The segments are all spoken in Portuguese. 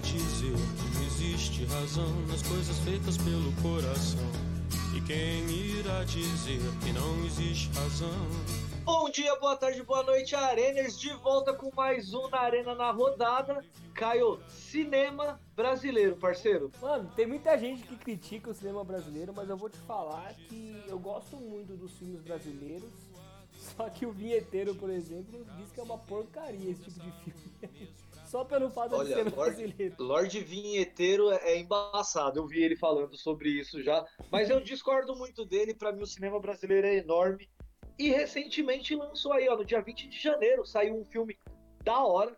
dizer que não existe razão nas coisas feitas pelo coração? E quem irá dizer que não existe razão? Bom dia, boa tarde, boa noite, Areners, de volta com mais um na Arena na rodada. Caio, cinema brasileiro, parceiro. Mano, tem muita gente que critica o cinema brasileiro, mas eu vou te falar que eu gosto muito dos filmes brasileiros. Só que o vinheteiro, por exemplo, diz que é uma porcaria esse tipo de filme. Só pelo fato Olha, de ser Lorde, brasileiro. Lorde Vinheteiro é embaçado, eu vi ele falando sobre isso já, mas eu discordo muito dele, pra mim o cinema brasileiro é enorme. E recentemente lançou aí, ó, no dia 20 de janeiro, saiu um filme da hora,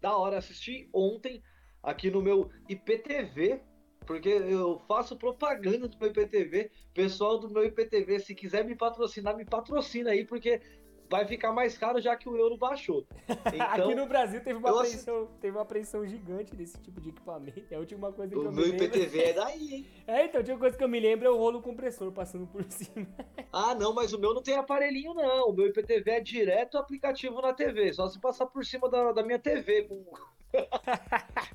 da hora, assisti ontem aqui no meu IPTV, porque eu faço propaganda do meu IPTV. Pessoal do meu IPTV, se quiser me patrocinar, me patrocina aí, porque vai ficar mais caro já que o euro baixou. Então, Aqui no Brasil teve uma, apreensão, teve uma apreensão gigante desse tipo de equipamento. É a última coisa que o eu meu me lembro. IPTV é daí, hein? É, então, a última coisa que eu me lembro é o rolo compressor passando por cima. Ah, não, mas o meu não tem aparelhinho, não. O meu IPTV é direto aplicativo na TV. Só se passar por cima da, da minha TV. com-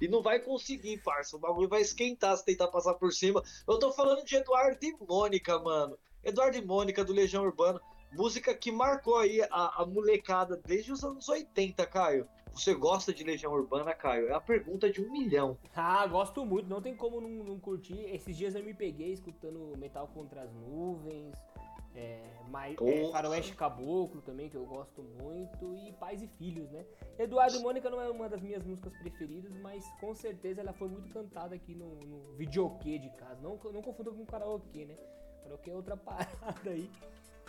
e não vai conseguir, parça. O bagulho vai esquentar se tentar passar por cima. Eu tô falando de Eduardo e Mônica, mano. Eduardo e Mônica, do Legião Urbano. Música que marcou aí a, a molecada desde os anos 80, Caio. Você gosta de Legião Urbana, Caio? É a pergunta de um milhão. Ah, gosto muito, não tem como não, não curtir. Esses dias eu me peguei escutando Metal Contra as Nuvens, é, mais, é. Faroeste Caboclo também, que eu gosto muito, e Pais e Filhos, né? Eduardo e Mônica não é uma das minhas músicas preferidas, mas com certeza ela foi muito cantada aqui no, no videokê de casa. Não, não confunda com karaokê, né? Karaokê é outra parada aí.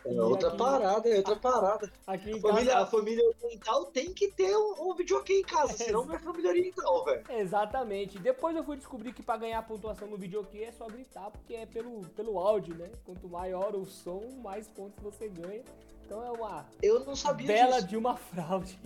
É outra aqui- parada, é outra parada. Aqui A família, casa, a família oriental tem que ter um, um videogame em casa, senão não é família oriental, velho. Exatamente. Depois eu fui descobrir que pra ganhar pontuação no videokê é só gritar, porque é pelo, pelo áudio, né? Quanto maior o som, mais pontos você ganha. Então é uma Eu não sabia bela disso. de uma fraude.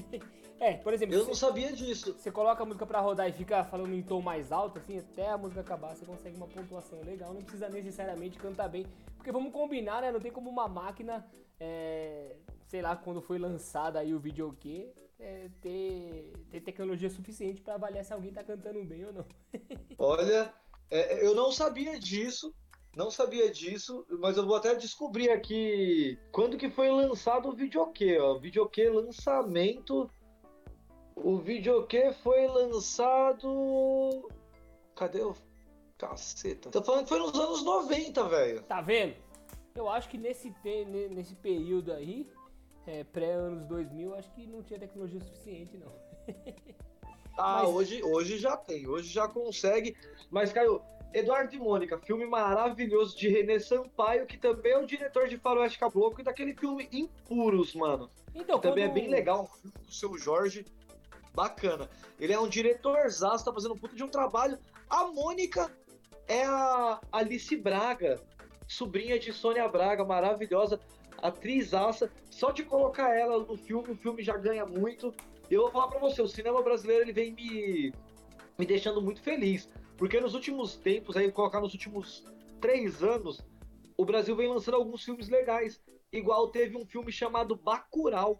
É, por exemplo, Eu não você, sabia disso. você coloca a música pra rodar e fica falando em tom mais alto, assim, até a música acabar, você consegue uma pontuação legal. Não precisa necessariamente cantar bem. Porque vamos combinar, né? Não tem como uma máquina, é, sei lá, quando foi lançada aí o videokê, é, ter, ter tecnologia suficiente pra avaliar se alguém tá cantando bem ou não. Olha, é, eu não sabia disso. Não sabia disso, mas eu vou até descobrir aqui quando que foi lançado o videokê, ó. Videokê lançamento. O videokê foi lançado. Cadê o. Caceta. Tô falando que foi nos anos 90, velho. Tá vendo? Eu acho que nesse, te- nesse período aí, é, pré-anos 2000, acho que não tinha tecnologia suficiente, não. Ah, Mas- hoje, hoje já tem, hoje já consegue. Mas, Caio, Eduardo e Mônica, filme maravilhoso de René Sampaio, que também é o diretor de Faroeste Caboclo e daquele filme Impuros, mano. Então, Também é quando- bem legal, o seu Jorge. Bacana. Ele é um diretor zaço, tá fazendo um puta de um trabalho. A Mônica é a Alice Braga, sobrinha de Sônia Braga, maravilhosa, atriz aça. Só de colocar ela no filme, o filme já ganha muito. Eu vou falar pra você, o cinema brasileiro ele vem me, me deixando muito feliz. Porque nos últimos tempos, aí colocar nos últimos três anos, o Brasil vem lançando alguns filmes legais. Igual teve um filme chamado Bacurau,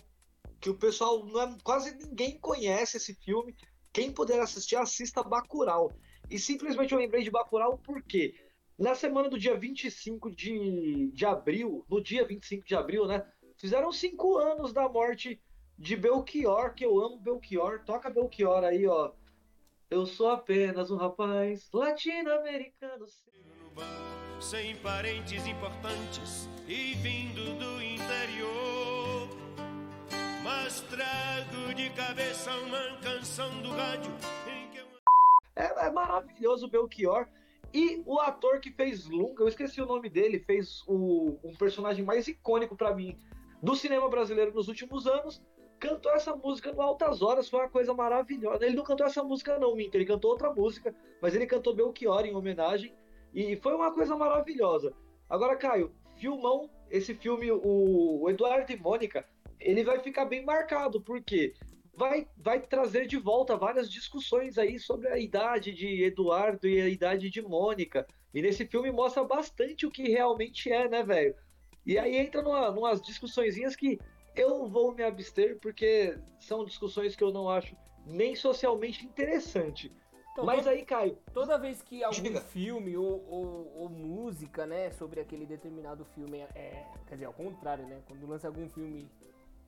que o pessoal não é, quase ninguém conhece esse filme. Quem puder assistir, assista Bacurau. E simplesmente eu lembrei de Bacurau porque na semana do dia 25 de, de abril, no dia 25 de abril, né? Fizeram cinco anos da morte de Belchior, que eu amo Belchior. Toca Belchior aí, ó. Eu sou apenas um rapaz latino-americano. sem parentes importantes e vindo do interior. Mas trago de cabeça uma canção do rádio que eu É, é maravilhoso o Belchior. E o ator que fez Lunga, eu esqueci o nome dele, fez o, um personagem mais icônico pra mim do cinema brasileiro nos últimos anos, cantou essa música no Altas Horas, foi uma coisa maravilhosa. Ele não cantou essa música não, Minter, ele cantou outra música, mas ele cantou Belchior em homenagem, e foi uma coisa maravilhosa. Agora, Caio, filmão, esse filme, o Eduardo e Mônica, ele vai ficar bem marcado, porque vai, vai trazer de volta várias discussões aí sobre a idade de Eduardo e a idade de Mônica. E nesse filme mostra bastante o que realmente é, né, velho? E aí entra numa, numas discussõezinhas que eu vou me abster, porque são discussões que eu não acho nem socialmente interessante. Então, Mas aí, Caio, toda vez que algum Diga. filme ou, ou- ou música, né, sobre aquele determinado filme, é, é- quer dizer, ao contrário, né, quando lança algum filme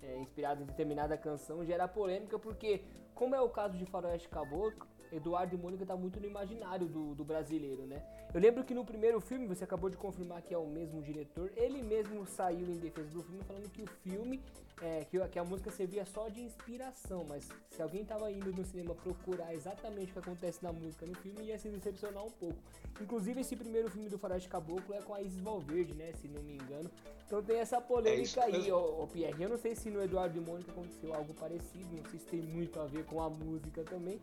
é, inspirado em determinada canção, gera polêmica, porque, como é o caso de Faroeste Caboclo, Eduardo e Mônica tá muito no imaginário do, do brasileiro, né? Eu lembro que no primeiro filme, você acabou de confirmar que é o mesmo diretor, ele mesmo saiu em defesa do filme falando que o filme, é, que, a- que a música servia só de inspiração, mas se alguém tava indo no cinema procurar exatamente o que acontece na música no filme, ia se decepcionar um pouco. Inclusive, esse primeiro filme do Faroeste Caboclo é com a Isis Valverde, né? Se não me engano. Então tem essa É polêmica aí, mesmo. ô, ô Pierre. Eu não sei se no Eduardo e Mônica aconteceu algo parecido, não sei se tem muito a ver com a música também.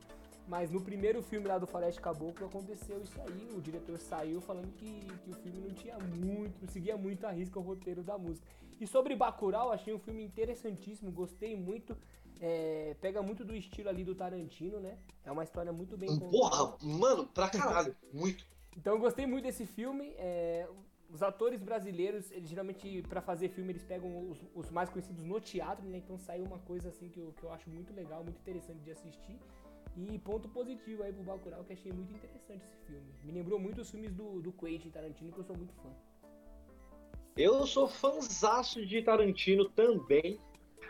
Mas no primeiro filme lá do Faroeste Caboclo aconteceu isso aí. O diretor saiu falando que, que o filme não tinha muito, não seguia muito a risca o roteiro da música. E sobre Bacurau, achei um filme interessantíssimo, gostei muito. É, pega muito do estilo ali do Tarantino, né? É uma história muito bem contada. porra, mano, pra caralho, muito. Então eu gostei muito desse filme. é, os atores brasileiros, eles geralmente, pra fazer filme, eles pegam os, os mais conhecidos no teatro, né? Então saiu uma coisa assim que eu, que eu acho muito legal, muito interessante de assistir. E ponto positivo aí pro Bacurau, que achei muito interessante esse filme. Me lembrou muito os filmes do, do Quentin Tarantino, que eu sou muito fã. Eu sou fãzaço de Tarantino também.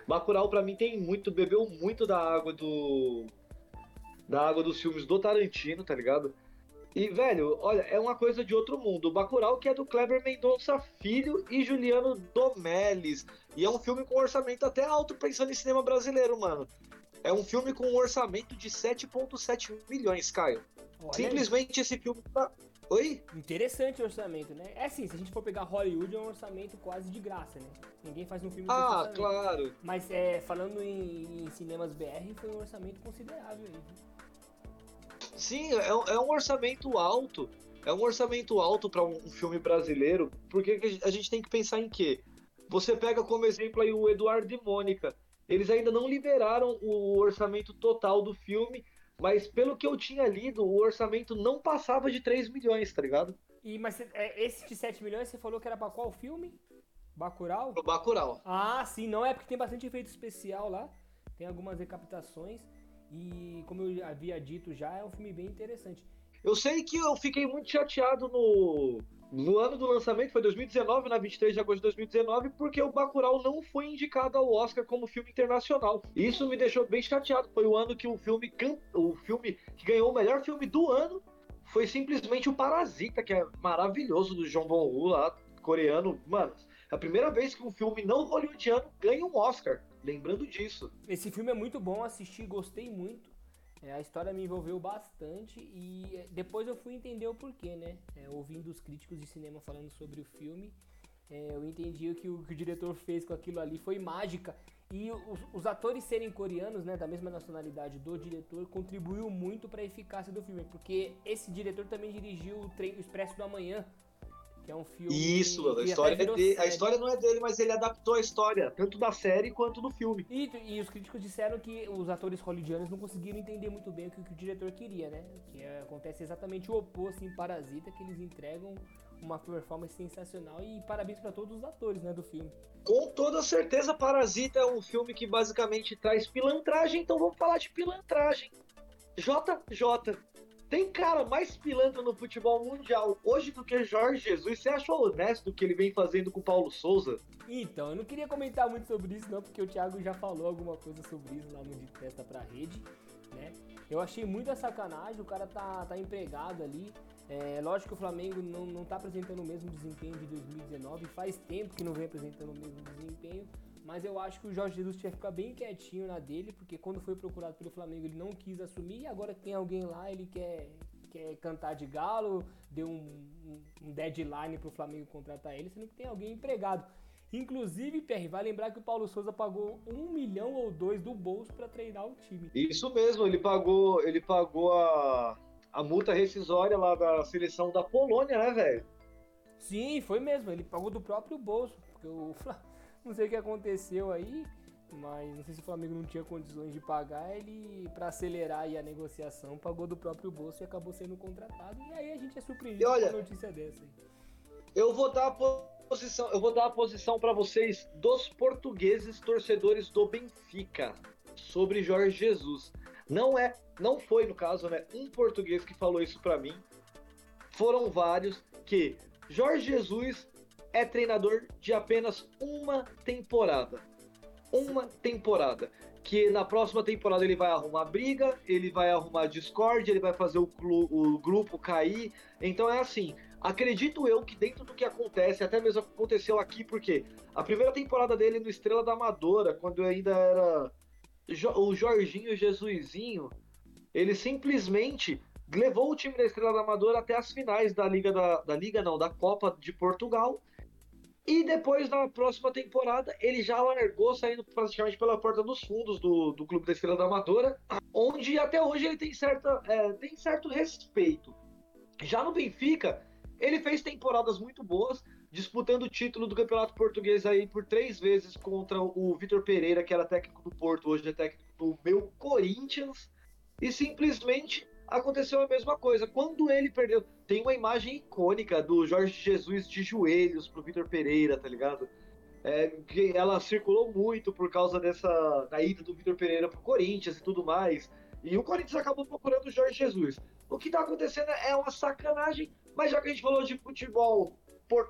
Bacurau pra mim tem muito, bebeu muito da água do da água dos filmes do Tarantino, tá ligado? E velho, olha, é uma coisa de outro mundo. Bacurau que é do Kleber Mendonça Filho e Juliano Domeles. E é um filme com orçamento até alto pensando em cinema brasileiro, mano. É um filme com um orçamento de 7.7 milhões, Caio. Olha, Simplesmente esse filme tá Oi? Interessante o orçamento, né? É assim, se a gente for pegar Hollywood, é um orçamento quase de graça, né? Ninguém faz um filme Ah, claro. Mas é, falando em, em cinemas BR, foi um orçamento considerável aí. Sim, é, um- é um orçamento alto. É um orçamento alto para um, filme brasileiro, porque que a gente tem que pensar em quê? Você pega como exemplo aí o Eduardo e Mônica. Eles ainda não liberaram o orçamento total do filme, mas pelo que eu tinha lido, o orçamento não passava de 3 milhões, tá ligado? E, mas é, esse de 7 milhões, você falou que era pra qual filme? Bacurau? Pro Bacurau. Ah, sim, não é porque tem bastante efeito especial lá. Tem algumas recaptações. E como eu havia dito já, é um filme bem interessante. Eu sei que eu fiquei muito chateado no, no ano do lançamento, foi 2019, na 23 de agosto de 2019, porque o Bacurau não foi indicado ao Oscar como filme internacional. Isso me deixou bem chateado. Foi o ano que o filme, cam- o filme que ganhou o melhor filme do ano foi simplesmente o Parasita, que é maravilhoso, do John Bong-ho lá, coreano. Mano, é a primeira vez que um filme não hollywoodiano ganha um Oscar. Lembrando disso. Esse filme é muito bom, assisti, gostei muito. É, a história me envolveu bastante e é, depois eu fui entender o porquê, né? É, ouvindo os críticos de cinema falando sobre o filme, é, eu entendi que, o que o diretor fez com aquilo ali foi mágica. E os, os atores serem coreanos, né, da mesma nacionalidade do diretor, contribuiu muito para a eficácia do filme, porque esse diretor também dirigiu o, Trem- Expresso do Amanhã, que é um filme. Isso, a história, é dele, a história não é dele, mas ele adaptou a história, tanto da série quanto do filme. E, e os críticos disseram que os atores hollywoodianos não conseguiram entender muito bem o que, o que o diretor queria, né? Que é, acontece exatamente o oposto em Parasita, que eles entregam uma performance sensacional e parabéns pra todos os atores, né, do filme. Com toda certeza, Parasita é um filme que basicamente traz pilantragem, então vamos falar de pilantragem. JJ, tem cara mais pilantra no futebol mundial hoje do que Jorge Jesus? Você achou honesto o que ele vem fazendo com o Paulo Souza? Então, eu não queria comentar muito sobre isso não, porque o Thiago já falou alguma coisa sobre isso lá no de testa pra rede, né? Eu achei muita sacanagem, o cara tá, tá empregado ali. É, lógico que o Flamengo não, não tá apresentando o mesmo desempenho de 2019, faz tempo que não vem apresentando o mesmo desempenho, mas eu acho que o Jorge Jesus tinha que ficar bem quietinho na dele, porque quando foi procurado pelo Flamengo ele não quis assumir, e agora que tem alguém lá, ele quer, quer cantar de galo, deu um, um- um deadline pro Flamengo contratar ele, sendo que tem alguém empregado. Inclusive, PR, vai lembrar que o Paulo Souza pagou um milhão ou dois do bolso pra treinar o time. Isso mesmo, ele pagou, ele pagou a, a multa rescisória lá da seleção da Polônia, né, velho? Sim, foi mesmo, ele pagou do próprio bolso, porque o Fla- não sei o que aconteceu aí, mas não sei se o Flamengo não tinha condições de pagar, ele pra acelerar aí a negociação, pagou do próprio bolso e acabou sendo contratado. E aí a gente é surpreendido olha- com uma notícia dessa aí. Eu vou dar a posição, eu vou dar a posição para vocês dos portugueses torcedores do Benfica sobre Jorge Jesus. Não é, não foi no caso, né, um português que falou isso para mim. Foram vários que Jorge Jesus é treinador de apenas uma temporada. Uma temporada. Que na próxima temporada ele vai arrumar briga, ele vai arrumar discórdia, ele vai fazer o, o grupo cair. Então é assim, acredito eu que dentro do que acontece, até mesmo aconteceu aqui, porque a primeira temporada dele no Estrela da Amadora, quando ainda era o Jorginho Jesuizinho, ele simplesmente levou o time da Estrela da Amadora até as finais da Liga da, da Liga não, da Copa de Portugal e depois, na próxima temporada, ele já largou saindo praticamente pela porta dos fundos do, do Clube da Estrela da Amadora, onde até hoje ele tem, certa, é, tem certo respeito. Já no Benfica, ele fez temporadas muito boas, disputando o título do Campeonato Português aí por três vezes contra o Vitor Pereira, que era técnico do Porto, hoje é técnico do meu Corinthians, e simplesmente aconteceu a mesma coisa. Quando ele perdeu, tem uma imagem icônica do Jorge Jesus de joelhos pro Vitor Pereira, tá ligado? É, que ela circulou muito por causa dessa da ida do Vitor Pereira pro Corinthians e tudo mais. E o Corinthians acabou procurando o Jorge Jesus. O que tá acontecendo é uma sacanagem, mas já que a gente falou de futebol,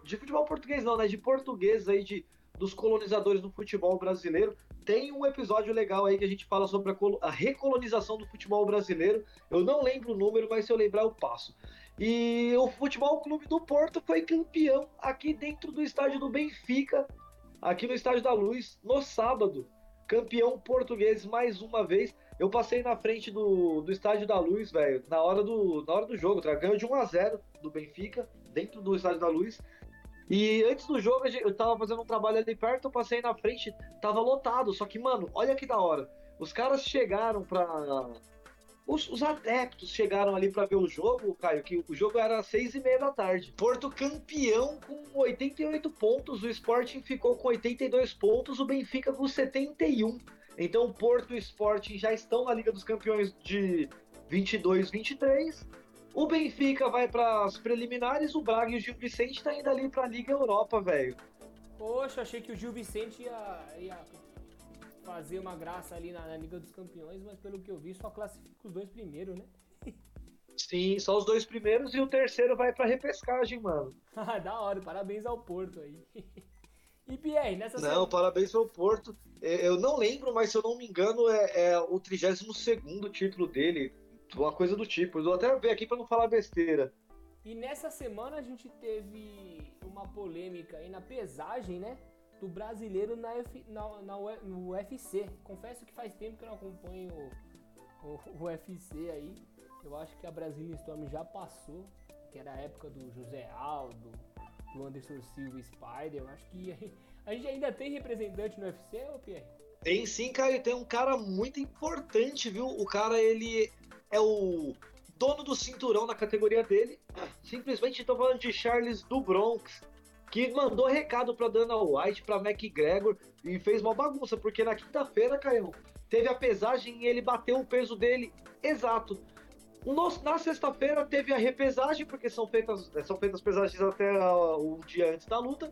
de futebol português não, né? De português aí, de, dos colonizadores do futebol brasileiro, tem um episódio legal aí que a gente fala sobre a, a, recolonização do futebol brasileiro. Eu não lembro o número, mas se eu lembrar, eu passo. E o Futebol Clube do Porto foi campeão aqui dentro do estádio do Benfica, aqui no Estádio da Luz, no sábado. Campeão português mais uma vez. Eu passei na frente do, do Estádio da Luz, velho, na hora do na hora do jogo. Tá? Ganhou de 1 a 0 do Benfica, dentro do Estádio da Luz. E antes do jogo, eu tava fazendo um trabalho ali perto, eu passei na frente, tava lotado. Só que, mano, olha que da hora. Os caras chegaram pra. Os, os adeptos chegaram ali para ver o jogo, Caio, que o jogo era às seis e meia da tarde. Porto campeão com 88 pontos, o Sporting ficou com 82 pontos, o Benfica com 71. Então, Porto e Sporting já estão na Liga dos Campeões de 22, 23 o Benfica vai para as preliminares, o Braga e o Gil Vicente tá indo ali para a Liga Europa, velho. Poxa, achei que o Gil Vicente ia, ia fazer uma graça ali na, na, Liga dos Campeões, mas pelo que eu vi, só classifica os dois primeiros, né? Sim, só os dois primeiros e o terceiro vai pra repescagem, mano. da hora, parabéns ao Porto aí. e Pierre, nessa Não, semana... parabéns ao Porto. É, eu não lembro, mas se eu não me engano, é, é o 32 segundo título dele uma coisa do tipo. Eu vou até ver aqui para não falar besteira. E nessa semana a gente teve uma polêmica aí na pesagem, né? Do brasileiro na, F, na, na, no UFC. Confesso que faz tempo que eu não acompanho o, o, o UFC aí. Eu acho que a Brazilian Storm já passou, que era a época do José Aldo, do Anderson Silva Spider. Eu acho que a gente ainda tem representante no UFC, ô Pierre? Tem sim, cara, e tem um cara muito importante, viu? O cara, ele é o dono do cinturão na categoria dele. Simplesmente estou falando de Charles do Bronx, que mandou recado para Dana White, para McGregor e fez uma bagunça, porque na quinta-feira, Caio, teve a pesagem e ele bateu o peso dele exato. No, na sexta-feira teve a repesagem, porque são feitas, são feitas pesagens até uh, um dia antes da luta.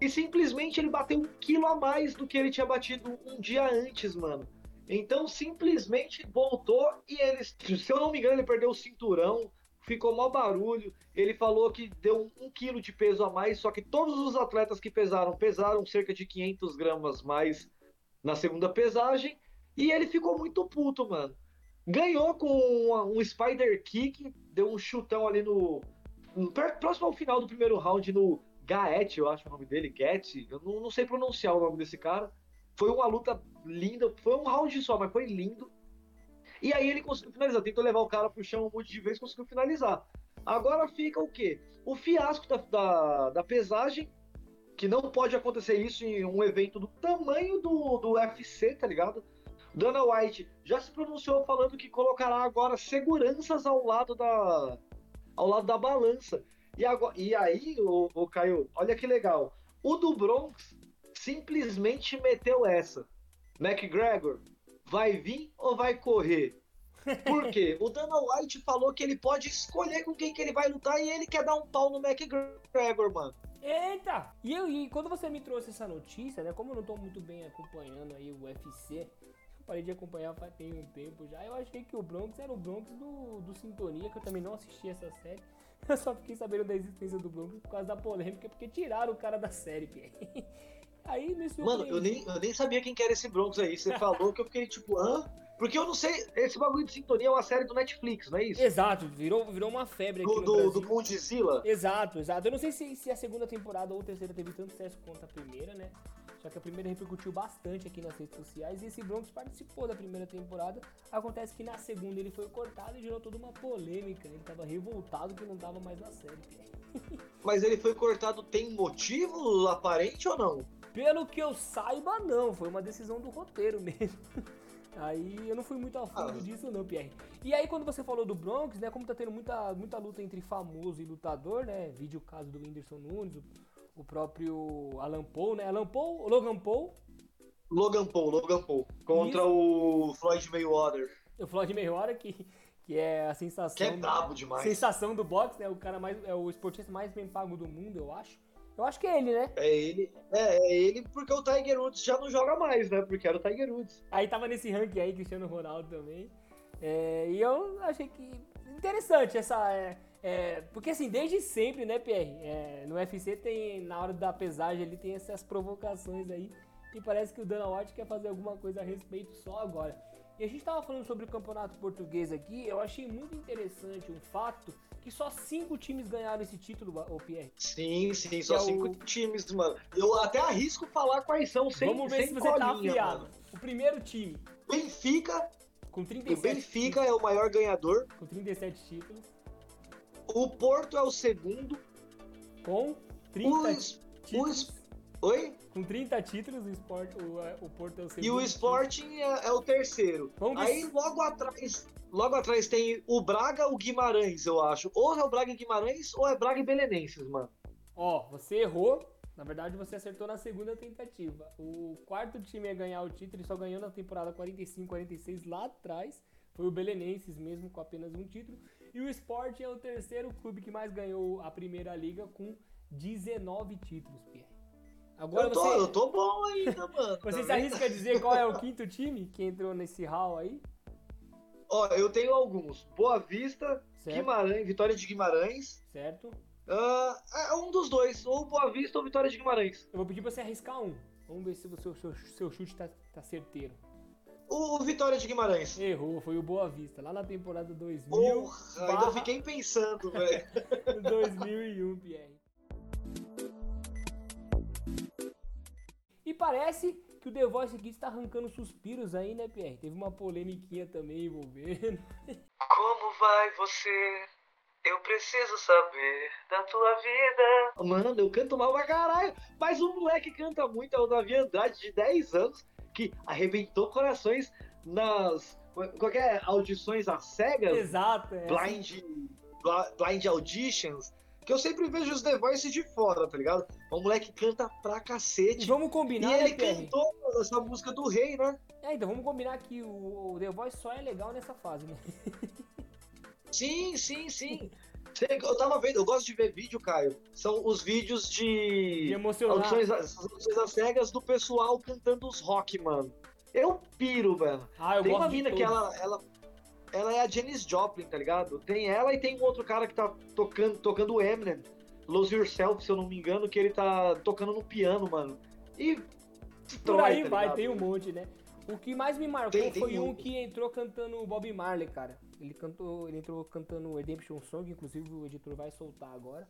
E simplesmente ele bateu um quilo a mais do que ele tinha batido um dia antes, mano. Então simplesmente voltou e ele, se eu não me engano, ele perdeu o cinturão, ficou mó barulho. Ele falou que deu um, um quilo de peso a mais, só que todos os atletas que pesaram, pesaram cerca de 500 gramas mais na segunda pesagem. E ele ficou muito puto, mano. Ganhou com um, um Spider Kick, deu um chutão ali no, no. Próximo ao final do primeiro round no Gaet, eu acho o nome dele, Get. Eu não, não sei pronunciar o nome desse cara. Foi uma luta linda, foi um round só, mas foi lindo. E aí ele conseguiu finalizar, tentou levar o cara pro chão um monte de vezes, conseguiu finalizar. Agora fica o quê? O fiasco da, da, da, pesagem, que não pode acontecer isso em um evento do tamanho do, do UFC, tá ligado? Dana White já se pronunciou falando que colocará agora seguranças ao lado da, ao lado da balança. E, agora, e aí, o, o Caio, olha que legal. O do Bronx simplesmente meteu essa. McGregor, vai vir ou vai correr? Por quê? O Dana White falou que ele pode escolher com quem que ele vai lutar e ele quer dar um pau no McGregor, mano. Eita! E, eu, e quando você me trouxe essa notícia, né? Como eu não tô muito bem acompanhando aí o UFC, parei de acompanhar faz tem um tempo já. Eu achei que o Bronx era o Bronx do, do Sintonia, que eu também não assisti essa série. Eu só fiquei sabendo da existência do Bronx por causa da polêmica, porque tiraram o cara da série, Pierre. Aí me Mano, eu nem, eu nem sabia quem que era esse Bronx aí. Você falou que eu fiquei tipo, hã? Porque eu não sei, esse bagulho de sintonia é uma série do Netflix, não é isso? Exato, virou, virou uma febre aqui do, no do, do? Exato, exato. Eu não sei se, se a segunda temporada ou a terceira teve tanto sucesso quanto a primeira, né? Só que a primeira repercutiu bastante aqui nas redes sociais e esse Bronx participou da primeira temporada. Acontece que na segunda ele foi cortado e gerou toda uma polêmica. Ele tava revoltado que não tava mais na série. Mas ele foi cortado tem motivo aparente ou não? Pelo que eu saiba, não. Foi uma decisão do roteiro mesmo. Aí eu não fui muito a fundo Ah. disso não, Pierre. E aí quando você falou do Bronx, né, como tá tendo muita, muita luta entre famoso e lutador, né, vídeo o caso do Whindersson Nunes, o, próprio Alan Paul, né, Alan Paul, Logan Paul, Logan Paul, Logan Paul. Contra o Floyd Mayweather. o Floyd Mayweather, que, que é a sensação... Que é brabo demais. Sensação do boxe, né, o cara mais, é o esportista mais bem pago do mundo, eu acho. Eu acho que é ele, né? É ele. É, é ele porque o Tiger Woods já não joga mais, né? Porque era o Tiger Woods. Aí tava nesse ranking aí, Cristiano Ronaldo também. É, e eu achei que interessante essa. é, é, porque assim, desde sempre, né, Pierre? É, no UFC tem, na hora da pesagem ali, tem essas provocações aí. E parece que o Dana White quer fazer alguma coisa a respeito só agora. E a gente tava falando sobre o campeonato português aqui, eu achei muito interessante um fato que só cinco times ganharam esse título, ô Pierre. Sim, sim, só é cinco o- times, mano. Eu até arrisco falar quais são, sem, Vamos ver sem se você tá colinha, afiado. mano. O primeiro time, Benfica, com o 37 Benfica é o maior ganhador. com 37 títulos, O Porto é o segundo. com O, 30 Es- o títulos. Es- Oi? Com 30 títulos, o, Sport, o, o Porto é o segundo. E o Sporting é, é o terceiro. Vamos Aí logo atrás, logo atrás tem o Braga, o Guimarães, eu acho. Ou é o Braga e Guimarães, ou é Braga e Belenenses, mano. Ó, você errou. Na verdade, você acertou na segunda tentativa. O quarto time a ganhar o título, ele só ganhou na temporada 45-46 lá atrás. Foi o Belenenses mesmo, com apenas um título. E o Sporting é o terceiro clube que mais ganhou a primeira liga com 19 títulos, Pierre. Agora eu, tô, você, eu tô bom ainda, mano. você tá se arrisca a dizer qual é o quinto time que entrou nesse hall aí? Ó, eu tenho alguns. Boa Vista, Certo? Guimarães, Vitória de Guimarães. Certo? Ah, é um dos dois, ou Boa Vista ou Vitória de Guimarães. Eu vou pedir pra você arriscar um. Vamos ver se o seu, seu, seu chute tá, tá certeiro. O, o Vitória de Guimarães. Errou, foi o Boa Vista, lá na temporada 2000, Porra, ainda barra- fiquei pensando, velho. 2001, Pierre. E parece que o The Voice Kids tá arrancando suspiros aí, né, Pierre? Teve uma polêmiquinha também envolvendo. Como vai você? Eu preciso saber da tua vida. Mano, eu canto mal pra caralho. Mas o moleque canta muito, é o Davi Andrade, de 10 anos, que arrebentou corações nas qualquer audições às cegas, Exato, é. blind, blind auditions, que eu sempre vejo os The Voice de fora, tá ligado? O moleque canta pra E cacete. vamos E combinar, né, ele Pierre? cantou essa música do rei, né? É, então vamos combinar que o, o The Voice só é legal nessa fase, né? Sim, sim, sim. Eu tava vendo, eu gosto de ver vídeo, Caio. São os vídeos De de emocionar. audições, as audições às cegas do pessoal cantando os rock, mano. Eu piro, velho. Ah, eu Tem uma mina que ela, ela, ela é a Janis Joplin, tá ligado? Tem ela e tem um outro cara que tá tocando, tocando o Eminem, Lose Yourself, se eu não me engano, que ele tá tocando no piano, mano. E Por aí tá vai, tem um monte, né? O que mais me marcou Tem- tem foi um muito. que entrou cantando o Bob Marley, cara. Ele cantou, ele entrou cantando Redemption Song, inclusive o editor vai soltar agora.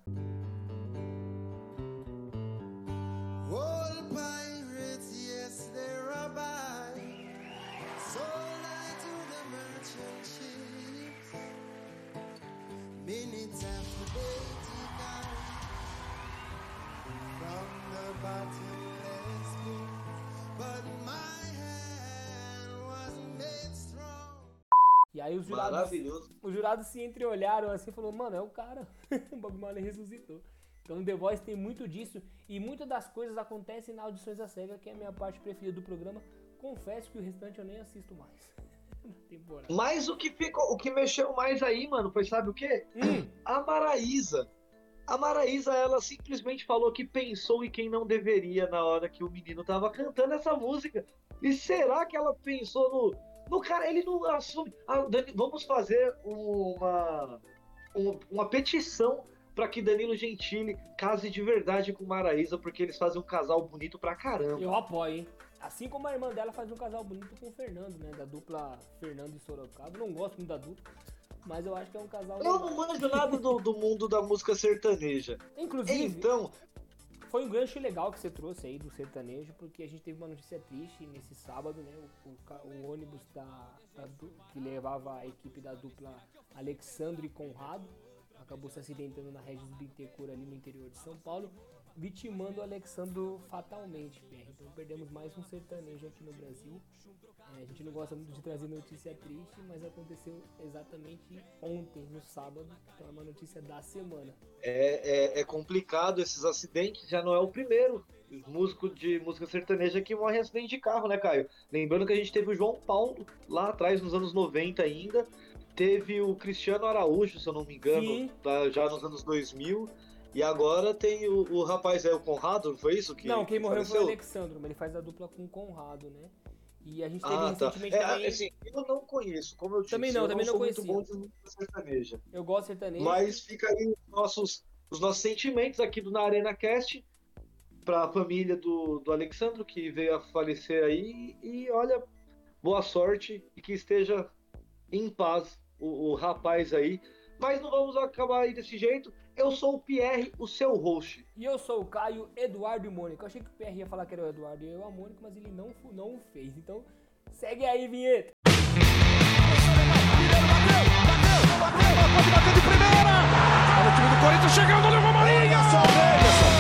All pirates, yes, they're I to the merchant ships. Minutes after they aí os jurados, Maravilhoso. os jurados se entreolharam assim e falou, mano, é o cara. o Bob Marley ressuscitou. Então o The Voice tem muito disso e muitas das coisas acontecem na audições da SEGA, que é a minha parte preferida do programa. Confesso que o restante eu nem assisto mais. na temporada. Mas o que ficou, o que mexeu mais aí, mano, foi sabe o quê? Hum, A Maraísa. A Maraísa, ela simplesmente falou que pensou em quem não deveria na hora que o menino tava cantando essa música. E será que ela pensou no. No cara, ele não assume. Ah, Dani, vamos fazer uma, uma, uma petição para que Danilo Gentili case de verdade com Maraísa, porque eles fazem um casal bonito pra caramba. Eu apoio, hein? Assim como a irmã dela faz um casal bonito com o Fernando, né? Da dupla Fernando e Sorocaba. Não gosto muito da dupla, mas eu acho que é um casal. Eu legal. não manjo nada do, do mundo da música sertaneja. Inclusive, Então, foi um gancho legal que você trouxe aí do sertanejo, porque a gente teve uma notícia triste nesse sábado, né? O, o o ônibus da, da que levava a equipe da dupla Alexandre e Conrado acabou se acidentando na Regis Bittencourt ali no interior de São Paulo, vitimando o Alexandro fatalmente, PR. Então perdemos mais um sertanejo aqui no Brasil. É, a gente não gosta muito de trazer notícia triste, mas aconteceu exatamente ontem, no sábado, então é uma notícia da semana. é, é, é complicado esses acidentes, já não é o primeiro músico de música sertaneja que morre em acidente de carro, né, Caio? Lembrando que a gente teve o João Paulo lá atrás, nos anos 90 ainda. Teve o Cristiano Araújo, se eu não me engano, tá, já nos anos 2000. E agora tem o, o rapaz, é o Conrado, foi isso? Que, não, quem que morreu foi o faleceu? Alexandro, mas ele faz a dupla com o Conrado, né? E a gente teve Ah, tá. recentemente É, também. assim, eu não conheço, como eu disse. Também não, eu também não sou muito conhecia. bom de sertaneja. Eu gosto de sertanejo. Mas fica aí os nossos, os nossos sentimentos aqui do Na Arena Cast para a família do, do Alexandro, que veio a falecer aí. E olha, boa sorte e que esteja em paz o, o rapaz aí. Mas não vamos acabar aí desse jeito. Eu sou o Pierre, o seu host. E eu sou o Caio Eduardo e Mônica. Eu achei que o PR ia falar que era o Eduardo e eu a Mônica, mas ele não, não o fez. Então, segue aí, vinheta. Olha o time do Corinthians chegando, olha o Romarinho! Roubando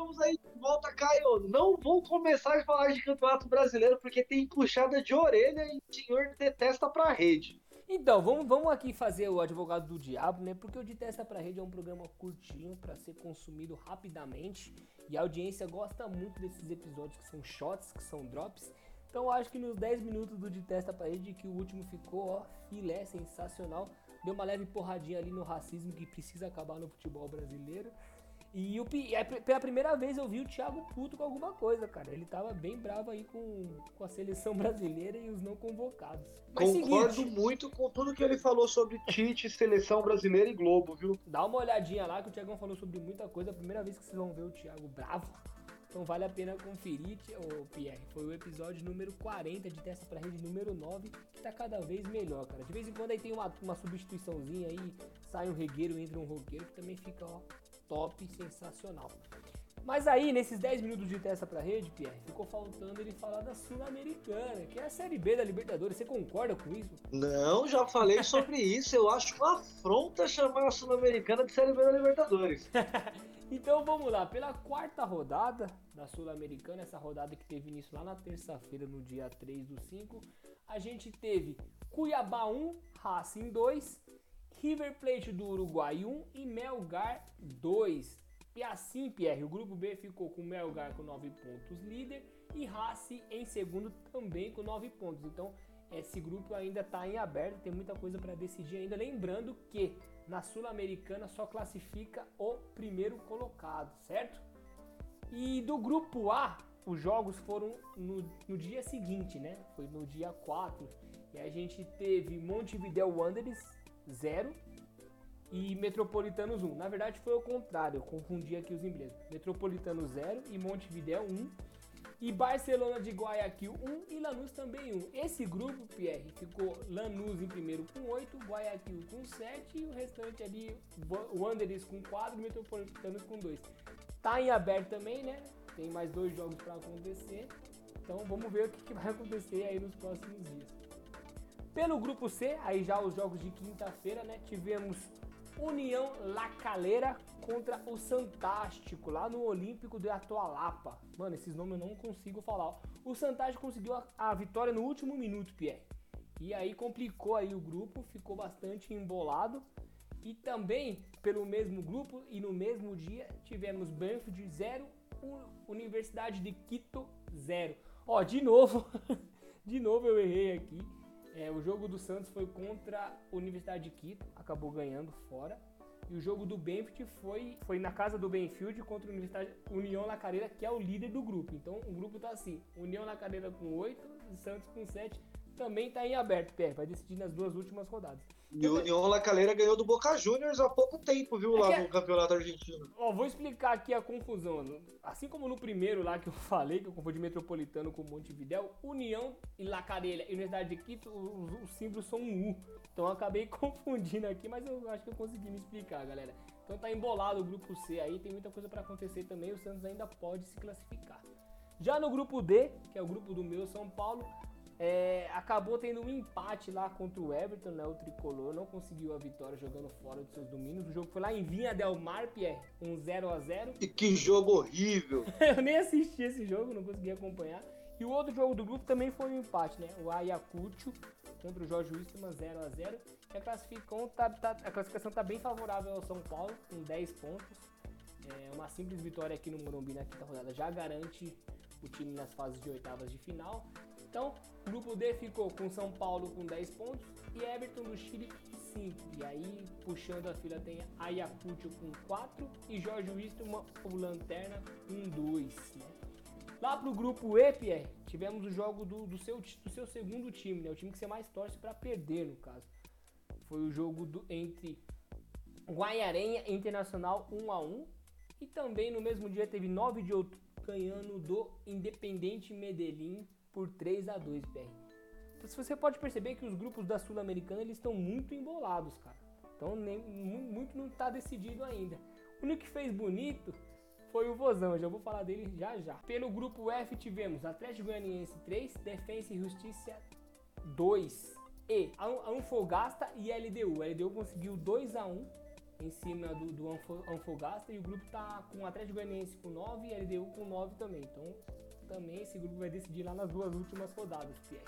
estamos aí de volta, Caio. Não vou começar a falar de Campeonato Brasileiro porque tem puxada de orelha e o senhor detesta pra rede. Então, vamos, vamos aqui fazer o advogado do diabo, né? Porque o De Testa pra Rede é um programa curtinho pra ser consumido rapidamente. E a audiência gosta muito desses episódios que são shots, que são drops. Então acho que nos 10 minutos do De Testa pra Rede, que o último ficou, ó, filé, sensacional. Deu uma leve porradinha ali no racismo que precisa acabar no futebol brasileiro. E pi- é, pela primeira vez eu vi o Thiago puto com alguma coisa, cara. Ele tava bem bravo aí com, com a seleção brasileira e os não convocados. Mas Concordo seguinte, muito com tudo que ele falou sobre Tite, seleção brasileira e Globo, viu? Dá uma olhadinha lá que o Thiagão falou sobre muita coisa. A primeira vez que vocês vão ver o Thiago bravo. Então vale a pena conferir, ô Pierre. Foi o episódio número 40 de Testa pra Rede número 9, que tá cada vez melhor, cara. De vez em quando aí tem uma, uma substituiçãozinha aí, sai um regueiro, entra um roqueiro, que também fica, ó, top, sensacional. Mas aí, nesses 10 minutos de testa pra rede, Pierre, ficou faltando ele falar da Sul-Americana, que é a Série B da Libertadores. Você concorda com isso? Não, já falei sobre isso. Eu acho uma afronta chamar a Sul-Americana de Série B da Libertadores. Então vamos lá, pela quarta rodada da Sul-Americana, essa rodada que teve início lá na terça-feira, no dia 3 do 5, a gente teve Cuiabá 1, Racing 2, River Plate do Uruguai 1 e Melgar 2. E assim, Pierre, o grupo B ficou com Melgar com 9 pontos líder e Racing em segundo também com 9 pontos. Então, esse grupo ainda está em aberto, tem muita coisa para decidir ainda. Lembrando que na Sul-Americana só classifica o primeiro colocado, certo? E do grupo A, os jogos foram no, no dia seguinte, né? Foi no dia 4. E a gente teve Montevideo Wanderers 0 e Metropolitanos 1. Na verdade foi o contrário, eu confundi aqui os ingleses. Metropolitanos 0 e Montevideo 1. E Barcelona de Guayaquil 1 e Lanús também 1. Esse grupo, Pierre, ficou Lanús em primeiro com 8, Guayaquil com 7 e o restante ali, Wa- Wanderers com 4 e Metropolitanos com 2. Tá em aberto também, né? Tem mais dois jogos para acontecer. Então vamos ver o que, que vai acontecer aí nos próximos dias. Pelo grupo C, aí já os jogos de quinta-feira, né? Tivemos União La Calera contra o Santástico, lá no Olímpico de Atoalapa. Mano, esses nomes eu não consigo falar. O Santástico conseguiu a, a vitória no último minuto, Pierre. E aí complicou aí o grupo, ficou bastante embolado. E também, pelo mesmo grupo e no mesmo dia, tivemos Banfield 0, Universidade de Quito 0. Ó, de novo, de novo eu errei aqui. É, o jogo do Santos foi contra a Universidade de Quito, acabou ganhando fora. E o jogo do Benfield foi, foi na casa do Benfield contra a Universidade União La Calera, que é o líder do grupo. Então o grupo tá assim: União La Calera com 8, Santos com 7. Também tá em aberto, Pierre. Vai decidir nas duas últimas rodadas. E o União La Calera ganhou do Boca Juniors há pouco tempo, viu, É lá que é- no Campeonato Argentino. Ó, vou explicar aqui a confusão. Assim como no primeiro lá que eu falei, que eu confundi Metropolitano com Montevidéu, União e La Calera e Universidade de Quito, os, os símbolos são um U. Então eu acabei confundindo aqui, mas eu acho que eu consegui me explicar, galera. Então tá embolado o grupo C aí, tem muita coisa pra acontecer também, o Santos ainda pode se classificar. Já no grupo D, que é o grupo do meu São Paulo, é, acabou tendo um empate lá contra o Everton, né? O tricolor não conseguiu a vitória jogando fora dos seus domínios. O jogo foi lá em Vinha Del Mar, Pierre, um 0 a 0 E que jogo horrível. Eu nem assisti esse jogo, não consegui acompanhar. E o outro jogo do grupo também foi um empate, né? O Ayacucho contra o Jorge Wilstermann 0 a 0 E a classificação tá, tá- a classificação tá bem favorável ao São Paulo, com 10 pontos. É, uma simples vitória aqui no Morumbi na quinta rodada já garante o time nas fases de oitavas de final. Então, grupo D ficou com São Paulo com 10 pontos e Everton do Chile com 5. E aí, puxando a fila, tem Ayacucho com 4 e Jorge Wilstermann, o Lanterna, com 2. Né? Lá pro grupo E, Pierre, tivemos o jogo do, do seu, do seu segundo time, né? O time que você mais torce para perder, no caso. Foi o jogo do, entre Guaiarenha Internacional 1 a 1 E também no mesmo dia teve 9 de outubro ganhando do Independente Medellín por 3 a 2 PR. Então, se você pode perceber que os grupos da Sul-Americana estão muito embolados, cara. Então nem, mu- muito não está decidido ainda. O único que fez bonito foi o Vozão, já vou falar dele já já. Pelo grupo F tivemos Atlético Goianiense 3, Defensa e Justiça 2 e An- Anfogasta e LDU. A LDU conseguiu 2 a 1 em cima do, do Anfo- Anfogasta e o grupo tá com Atlético Goianiense com 9 e LDU com 9 também. Então também esse grupo vai decidir lá nas duas últimas rodadas, Pierre.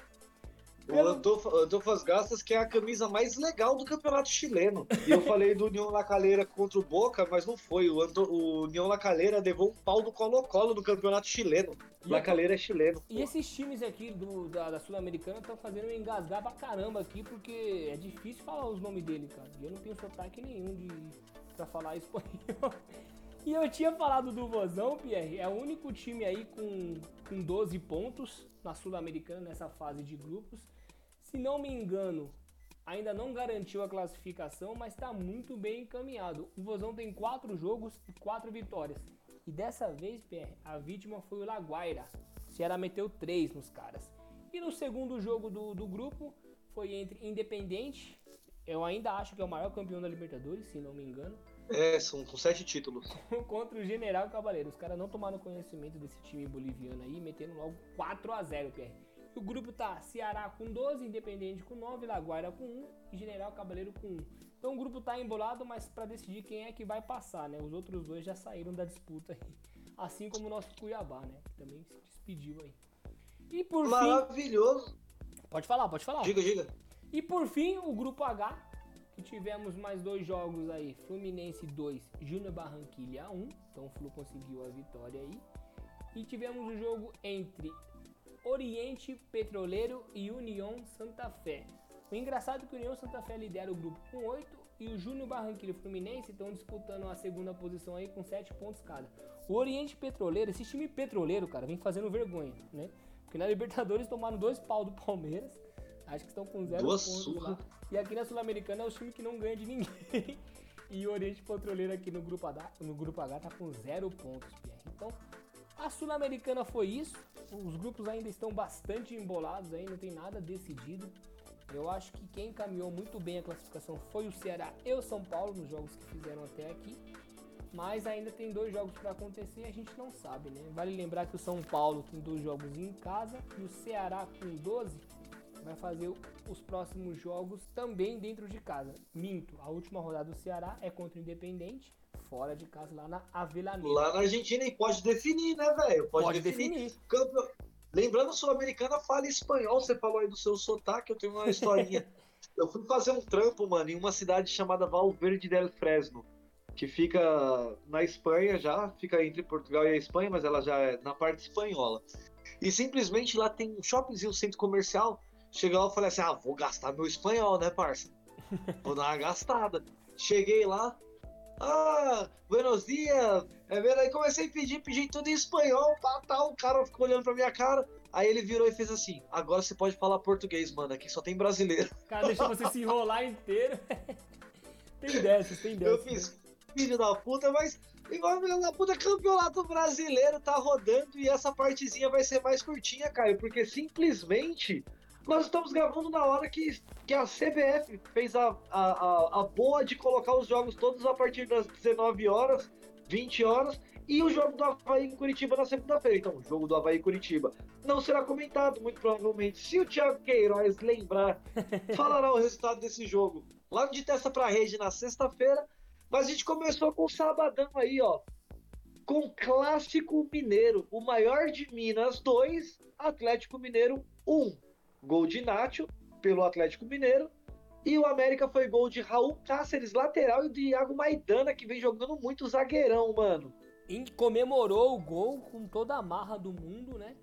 O Antofas Gastas, que é a camisa mais legal do campeonato chileno. E eu falei do União La Calera contra o Boca, mas não foi. O, Anto- o União La Calera levou um pau do Colo-Colo no campeonato chileno. E La a- Calera é chileno. E esses times aqui do, da, da Sul-Americana estão fazendo eu engasgar pra caramba aqui, porque é difícil falar os nomes dele, cara. E eu não tenho sotaque nenhum de, pra falar espanhol. E eu tinha falado do Vozão, Pierre, é o único time aí com, com 12 pontos na Sul-Americana nessa fase de grupos. Se não me engano, ainda não garantiu a classificação, mas está muito bem encaminhado. O Vozão tem 4 jogos e 4 vitórias. E dessa vez, Pierre, a vítima foi o Laguaira. O Ceará meteu 3 nos caras. E no segundo jogo do, do grupo foi entre Independente, eu ainda acho que é o maior campeão da Libertadores, se não me engano, É, são com sete títulos. contra o General Cavaleiro. Os caras não tomaram conhecimento desse time boliviano aí, metendo logo 4 a 0 Pierre. O grupo tá Ceará com 12, Independente com 9, Laguaira com 1 e General Cavaleiro com 1. Então o grupo tá embolado, mas para decidir quem é que vai passar, né? Os outros dois já saíram da disputa aí. Assim como o nosso Cuiabá, né? Que também se despediu aí. E por fim. Maravilhoso. Pode falar, pode falar. Diga, diga. E por fim, o grupo H, tivemos mais dois jogos aí, Fluminense 2, Júnior Barranquilha 1, então o Flu conseguiu a vitória aí. E tivemos o jogo entre Oriente Petroleiro e União Santa Fé. O engraçado é que o União Santa Fé lidera o grupo com 8 e o Júnior Barranquilha e o Fluminense estão disputando a segunda posição aí com 7 pontos cada. O Oriente Petroleiro, esse time petroleiro, cara, vem fazendo vergonha, né? Porque na Libertadores tomaram dois pau do Palmeiras. Acho que estão com zero Duas pontos lá. E aqui na Sul-Americana é o time que não ganha de ninguém. e o Oriente Petroleiro aqui no grupo, H, no grupo H tá com zero pontos, Pierre. Então, a Sul-Americana foi isso. Os grupos ainda estão bastante embolados aí, não tem nada decidido. Eu acho que quem caminhou muito bem a classificação foi o Ceará e o São Paulo nos jogos que fizeram até aqui. Mas ainda tem dois jogos para acontecer e a gente não sabe, né? Vale lembrar que o São Paulo tem dois jogos em casa e o Ceará com 12 vai fazer os próximos jogos também dentro de casa. Minto, a última rodada do Ceará é contra o Independente, fora de casa, lá na Avellaneda. Lá na Argentina e pode definir, né, velho? Pode, Pode definir. definir. Campe- Lembrando, Sul-Americana fala espanhol. Você falou aí do seu sotaque, eu tenho uma historinha. eu fui fazer um trampo, mano, em uma cidade chamada Valverde del Fresno, que fica na Espanha já, fica entre Portugal e a Espanha, mas ela já é na parte espanhola. E simplesmente lá tem um shoppingzinho, um centro comercial. Cheguei lá e falei assim: ah, vou gastar meu espanhol, né, parça? Vou dar uma gastada. Cheguei lá, Ah, buenos dias. É verdade. Comecei a pedir, pedir tudo em espanhol, pá, tal. O cara ficou olhando pra minha cara. Aí ele virou e fez assim: agora você pode falar português, mano. Aqui só tem brasileiro. O cara deixou você se enrolar inteiro. tem dessas, tem dessas. Eu fiz filho da puta, mas igual filho da puta, campeonato brasileiro tá rodando e essa partezinha vai ser mais curtinha, Caio, porque simplesmente nós estamos gravando na hora que, que a CBF fez a, a, a, a boa de colocar os jogos todos a partir das 19 horas, 20 horas, e o jogo do Havaí em Curitiba na segunda-feira. Então, o jogo do Havaí em Curitiba não será comentado, muito provavelmente. Se o Thiago Queiroz lembrar, falará o resultado desse jogo lá de testa pra rede na sexta-feira. Mas a gente começou com o sabadão aí, ó. Com Clássico Mineiro, o maior de Minas 2, Atlético Mineiro 1. Gol de Nacho pelo Atlético Mineiro. E o América foi gol de Raul Cáceres, lateral, e do Iago Maidana, que vem jogando muito zagueirão, mano. E comemorou o gol com toda a marra do mundo, né?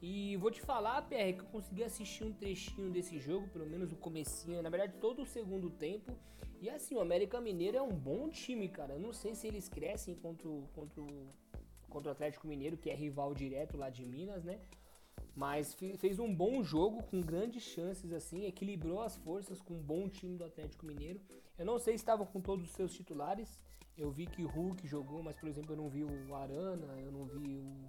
E vou te falar, PR, que eu consegui assistir um trechinho desse jogo, pelo menos o comecinho, na verdade todo o segundo tempo. E assim, o América Mineiro é um bom time, cara. Eu não sei se eles crescem contra contra contra o Atlético Mineiro, que é rival direto lá de Minas, né? Mas fez um bom jogo com grandes chances assim, equilibrou as forças com um bom time do Atlético Mineiro. Eu não sei se estava com todos os seus titulares. Eu vi que o Hulk jogou, mas por exemplo, eu não vi o Arana, eu não vi o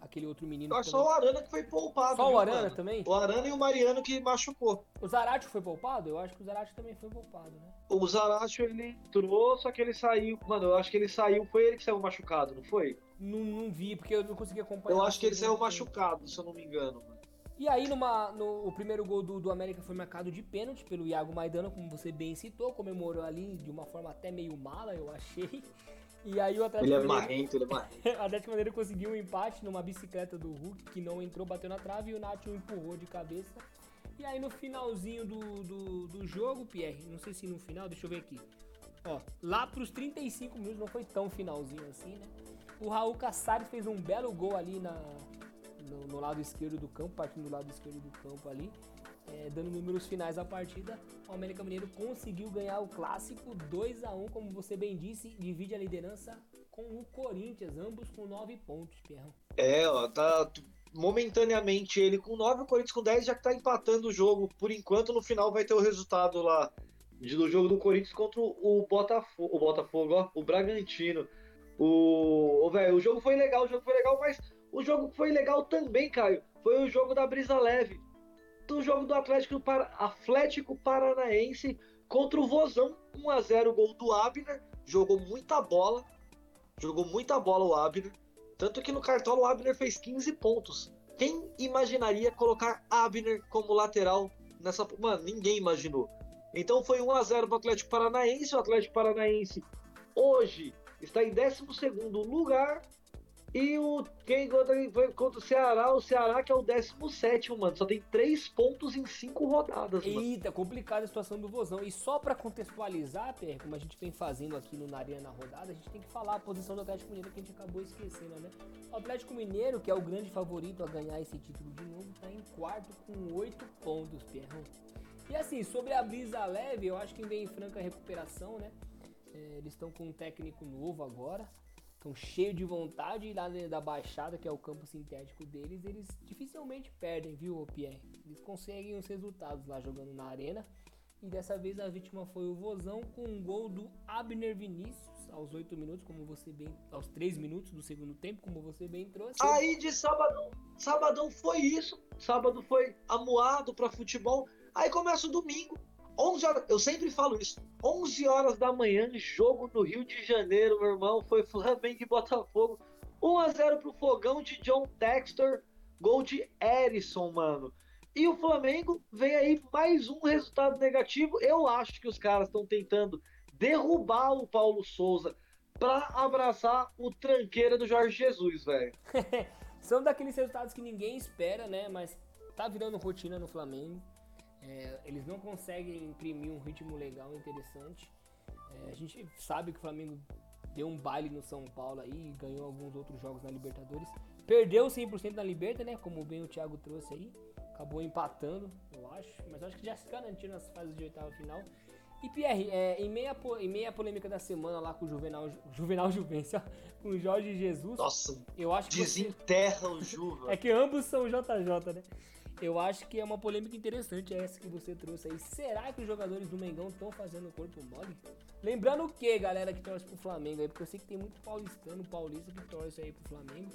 aquele outro menino. Eu acho só o Arana que foi poupado. Só viu, o Arana mano? também? O Arana e o Mariano que machucou. O Zarate foi poupado? Eu acho que o Zarate também foi poupado, né? O Zaracho ele entrou, só que ele saiu. Mano, eu acho que ele saiu. Foi ele que saiu machucado, não foi? Não, não vi, porque eu não consegui acompanhar. Eu acho que ele saiu machucado, se eu não me engano, mano. E aí, numa, no, o primeiro gol do, do América foi marcado de pênalti pelo Iago Maidana, como você bem citou, comemorou ali de uma forma até meio mala, eu achei. E aí o Atlético Ele é marrento, ele é marrento. o Atlético Mineiro conseguiu um empate numa bicicleta do Hulk, que não entrou, bateu na trave e o Nacho empurrou de cabeça. E aí no finalzinho do, do, do jogo, Pierre, não sei se no final, deixa eu ver aqui. Ó, lá pros 35 minutos, não foi tão finalzinho assim, né? O Raul Casares fez um belo gol ali na, no, no lado esquerdo do campo, partindo do lado esquerdo do campo ali. é, dando números finais à partida, o América Mineiro conseguiu ganhar o clássico 2 a 1 como você bem disse, divide a liderança com o Corinthians, ambos com 9 pontos, Pierrão. É, ó, tá momentaneamente ele com 9, o Corinthians com 10 já que tá empatando o jogo. Por enquanto, no final vai ter o resultado lá do jogo do Corinthians contra o Botafogo, o Botafogo, ó, o Bragantino. O, o velho, o jogo foi legal, o jogo foi legal, mas o jogo foi legal também, Caio, foi o jogo da Brisa Leve. Do jogo do Atlético, Para- Atlético Paranaense contra o Vozão, 1 a 0 gol do Abner, jogou muita bola, jogou muita bola o Abner. Tanto que no Cartola o Abner fez 15 pontos. Quem imaginaria colocar Abner como lateral nessa. Mano, ninguém imaginou. Então foi 1x0 pro Atlético Paranaense. O Atlético Paranaense hoje está em 12 lugar. E o quem foi contra o Ceará, o Ceará que é o 17, mano. Só tem 3 pontos em 5 rodadas, mano. Eita, complicada a situação do Vozão. E só pra contextualizar, como a gente vem fazendo aqui no Naria na rodada, a gente tem que falar a posição do Atlético Mineiro que a gente acabou esquecendo, né? O Atlético Mineiro, que é o grande favorito a ganhar esse título de novo, tá em quarto com 8 pontos, Pierrão. E assim, sobre a brisa leve, eu acho que vem em franca recuperação, né? É, eles estão com um técnico novo agora. Estão cheios de vontade e lá da Baixada, que é o campo sintético deles, eles dificilmente perdem, viu, Pierre? Eles conseguem os resultados lá jogando na arena. E dessa vez a vítima foi o Vozão com um gol do Abner Vinícius aos 8 minutos, como você bem. aos 3 minutos do segundo tempo, como você bem trouxe. Aí de sabadão, sabadão foi isso. Sábado foi amuado pra futebol. Aí começa o domingo. 11 horas, eu sempre falo isso. 11 horas da manhã, jogo no Rio de Janeiro, meu irmão. Foi Flamengo e Botafogo. 1 a 0 pro Fogão de John Textor. Gol de Erisson, mano. E o Flamengo vem aí mais um resultado negativo. Eu acho que os caras estão tentando derrubar o Paulo Souza pra abraçar o tranqueira do Jorge Jesus, velho. São daqueles resultados que ninguém espera, né? Mas tá virando rotina no Flamengo. É, eles não conseguem imprimir um ritmo legal, interessante. É, a gente sabe que o Flamengo deu um baile no São Paulo aí, ganhou alguns outros jogos na Libertadores. Perdeu 100% na Liberta, né? Como bem o Thiago trouxe aí. Acabou empatando, eu acho. Mas eu acho que já se garantiu nas fases de oitava final. E Pierre, é, em, meia, em meia polêmica da semana lá com o Juvenal, Juvenal Juvencio, com o Jorge Jesus, Nossa, eu acho que você, desenterra o Juva. é que ambos são JJ, né? Eu acho que é uma polêmica interessante essa que você trouxe aí. Será que os jogadores do Mengão estão fazendo corpo mole? Lembrando o que, galera que torce pro Flamengo aí? Porque eu sei que tem muito paulistano, paulista que torce aí pro Flamengo.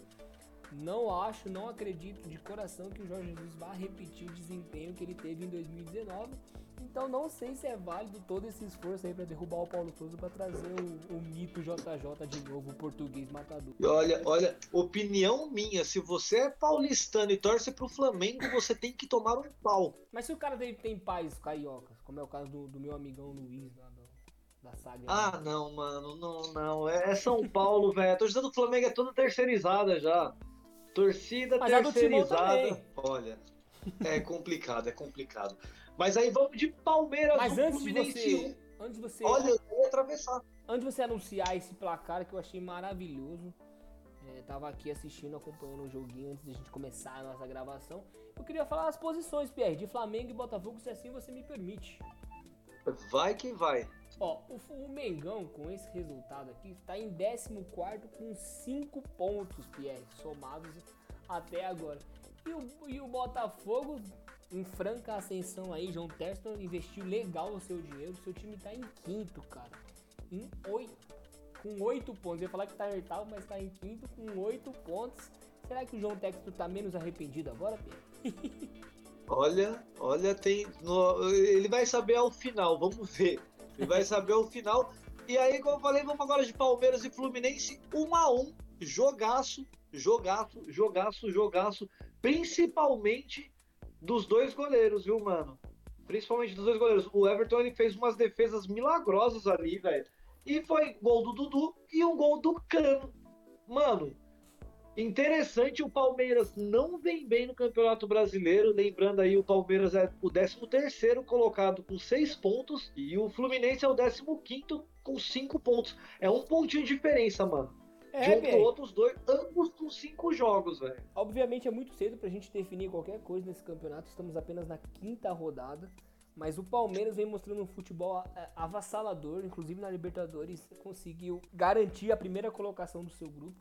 Não acho, não acredito de coração que o Jorge Jesus vá repetir o desempenho que ele teve em 2019. Então não sei se é válido todo esse esforço aí pra derrubar o Paulo Souza pra trazer o, o mito JJ de novo, o português matador. E olha, olha, opinião minha, se você é paulistano e torce pro Flamengo, você tem que tomar um pau. Mas se o cara tem, tem pais cariocas, como é o caso do, do meu amigão Luiz, lá do- da saga. Ah, não, mano, não, não. É São Paulo, velho. A torcida do Flamengo é toda terceirizada já. Torcida Mas terceirizada. Olha, é complicado, é complicado. Mas aí vamos de Palmeiras Mas antes de Fluminense. você. Antes de você. Olha, eu ia atravessar. Antes de você anunciar esse placar que eu achei maravilhoso. é, tava aqui assistindo, acompanhando o joguinho antes da gente começar a nossa gravação. Eu queria falar as posições, Pierre, de Flamengo e Botafogo, se assim você me permite. Vai que vai. Ó, o, o Mengão, com esse resultado aqui, está em 14 com 5 pontos, Pierre, somados até agora. E o, e o Botafogo, em franca ascensão aí, João Teston investiu legal o seu dinheiro. Seu time tá em quinto, cara. Em oito. Com 8 pontos. Eu ia falar que tá em oitavo, mas tá em quinto com 8 pontos. Será que o João Texto tá menos arrependido agora, Pierre? Olha, olha, tem. no- ele vai saber ao final, vamos ver. Ele vai saber ao final. E aí, como eu falei, vamos agora de Palmeiras e Fluminense, um a um, jogaço, jogaço, jogaço, jogaço, principalmente dos dois goleiros, viu, mano? Principalmente dos dois goleiros. O Everton ele fez umas defesas milagrosas ali, velho. E foi gol do Dudu e um gol do Cano. Mano, Interessante, o Palmeiras não vem bem no Campeonato Brasileiro. Lembrando aí, o Palmeiras é o 13º colocado com 6 pontos e o Fluminense é o 15º com 5 pontos. É um pontinho de diferença, mano. De um pro outro, os dois, ambos com 5 jogos, velho. Obviamente é muito cedo pra gente definir qualquer coisa nesse campeonato. Estamos apenas na quinta rodada. Mas o Palmeiras vem mostrando um futebol a- avassalador, inclusive na Libertadores conseguiu garantir a primeira colocação do seu grupo.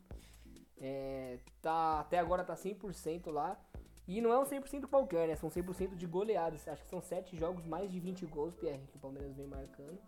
É, tá, até agora tá 100% lá. E não é um 100% qualquer, né? São 100% de goleadas. Acho que são 7 jogos, mais de 20 gols, Pierre, que o Palmeiras vem marcando.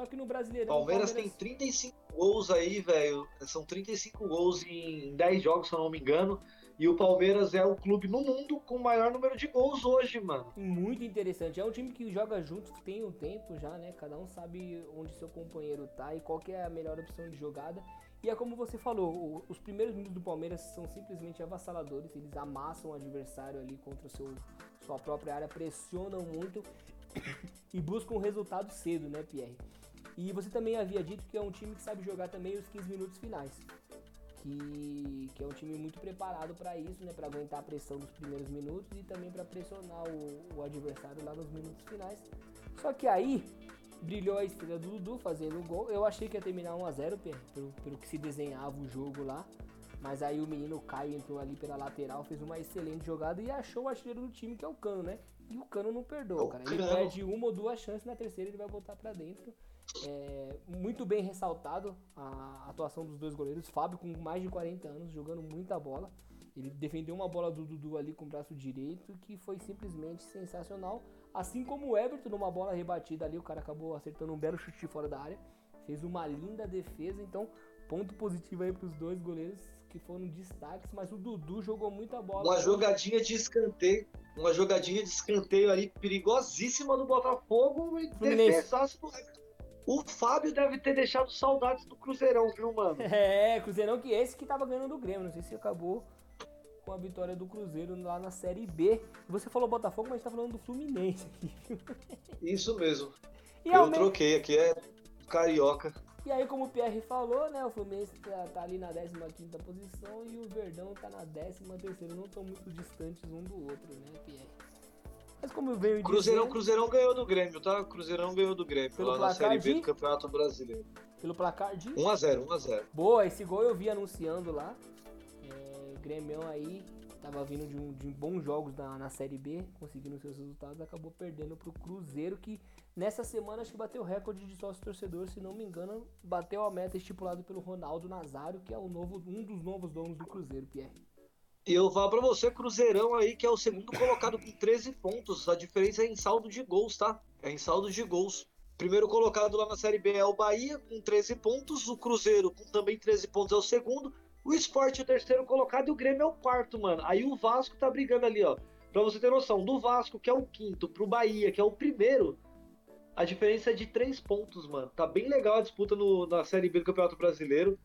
Só que no Brasileirão. o Palmeiras tem 35 gols aí, velho. São 35 gols em 10 jogos, se eu não me engano. E o Palmeiras é o clube no mundo com o maior número de gols hoje, mano. Muito interessante. É um time que joga junto tem um tempo já, né? Cada um sabe onde seu companheiro tá e qual que é a melhor opção de jogada. E é como você falou, os primeiros minutos do Palmeiras são simplesmente avassaladores. Eles amassam o adversário ali contra o seu, sua própria área, pressionam muito e buscam resultado cedo, né, Pierre? E você também havia dito que é um time que sabe jogar também os 15 minutos finais. Que, que é um time muito preparado para isso, né? Para aguentar a pressão dos primeiros minutos e também para pressionar o, o adversário lá nos minutos finais. Só que aí brilhou a estrela do Dudu fazendo o gol. Eu achei que ia terminar 1x0 Pierre, pelo, pelo que se desenhava o jogo lá. Mas aí o menino Caio entrou ali pela lateral, fez uma excelente jogada e achou o artilheiro do time, que é o Cano, né? E o Cano não perdoa, O cara. Ele perde uma ou duas chances, na terceira ele vai voltar pra dentro. É, muito bem ressaltado a atuação dos dois goleiros. Fábio com mais de 40 anos, jogando muita bola. Ele defendeu uma bola do Dudu ali com o braço direito, que foi simplesmente sensacional. Assim como o Everton, numa bola rebatida ali, o cara acabou acertando um belo chute fora da área. Fez uma linda defesa, então ponto positivo aí pros dois goleiros que foram destaques, mas o Dudu jogou muita bola. Uma jogadinha de escanteio. Uma jogadinha de escanteio ali perigosíssima do Botafogo e Fluminense. defesaço do Everton. O Fábio deve ter deixado saudades do Cruzeirão, viu, mano? É, Cruzeirão que esse que tava ganhando do Grêmio. Não sei se acabou com a vitória do Cruzeiro lá na Série B. Você falou Botafogo, mas a gente tá falando do Fluminense aqui? Isso mesmo. E, Eu me- troquei aqui, é carioca. e aí, como o Pierre falou, né? O Fluminense tá, tá ali na 15 posição e o Verdão tá na 13 Não estão muito distantes um do outro, né, Pierre? Mas como eu venho Cruzeirão, dizendo, Cruzeirão ganhou do Grêmio, tá? Cruzeirão ganhou do Grêmio Pelo lá na Série B de? do Campeonato Brasileiro. pelo placar de 1x0, 1x0. Boa, esse gol eu vi anunciando lá. É, Grêmio aí tava vindo de, um, de bons jogos na, na Série B, conseguindo seus resultados, acabou perdendo pro Cruzeiro, que Nessa semana acho que bateu o recorde de sócio torcedor, se não me engano, bateu a meta estipulada pelo Ronaldo Nazário, que é o novo, um dos novos donos do Cruzeiro, Pierre. E eu falo pra você, Cruzeirão aí, que é o segundo colocado com 13 pontos. A diferença é em saldo de gols, tá? É em saldo de gols. Primeiro colocado lá na Série B é o Bahia, com 13 pontos. O Cruzeiro, com também 13 pontos, é o segundo. O Sport é o terceiro colocado e o Grêmio é o quarto, mano. Aí o Vasco tá brigando ali, ó. Pra você ter noção, do Vasco, que é o quinto, pro Bahia, que é o primeiro, a diferença é de 3 pontos, mano. Tá bem legal a disputa no, na Série B do Campeonato Brasileiro.